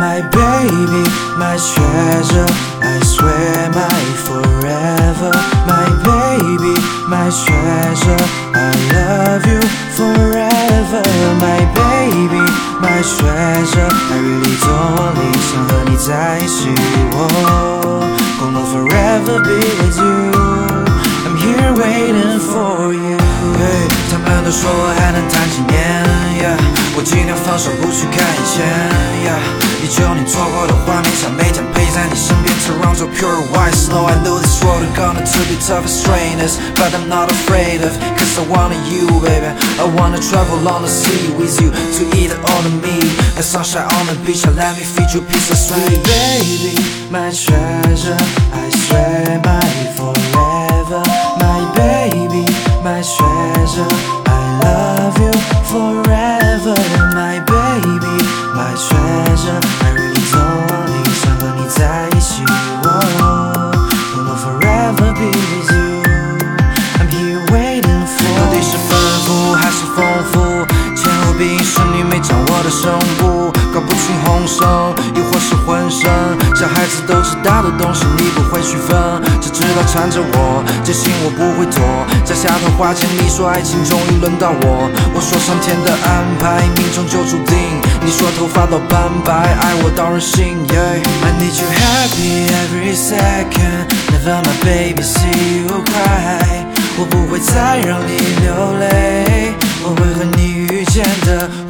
My baby, my treasure, I swear my forever. My baby, my treasure, I love you forever. My baby, my treasure, I really don't need somebody oh, Gonna forever be with you. I'm here waiting for you. Hey, 他们都说我还能谈几年呀，我尽量放手不去看以前呀。也只有你错过的画面，想每天陪在你身边。Toronto pure white snow. I know this road is gonna to be tough but I'm not afraid of. Cause I wanna you, baby. I wanna travel on the sea with you to either on the me. The sunshine on the beach, I let me feed you piece of sweet, baby, my treasure. 声部搞不清，红声亦或是浑身。小孩子都知道的东西，你不会区分，只知道缠着我，坚信我不会躲。在下桃花前，你说爱情终于轮到我，我说上天的安排，命中就注定。你说头发老斑白，爱我到任性。Yeah. I need you happy every second, never my baby see you cry。我不会再让你流泪，我会和你遇见的。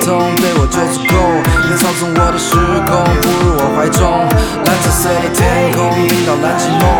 痛对我就足够，你操纵我的时空，扑入我怀中，蓝紫色的天空映到蓝鲸梦。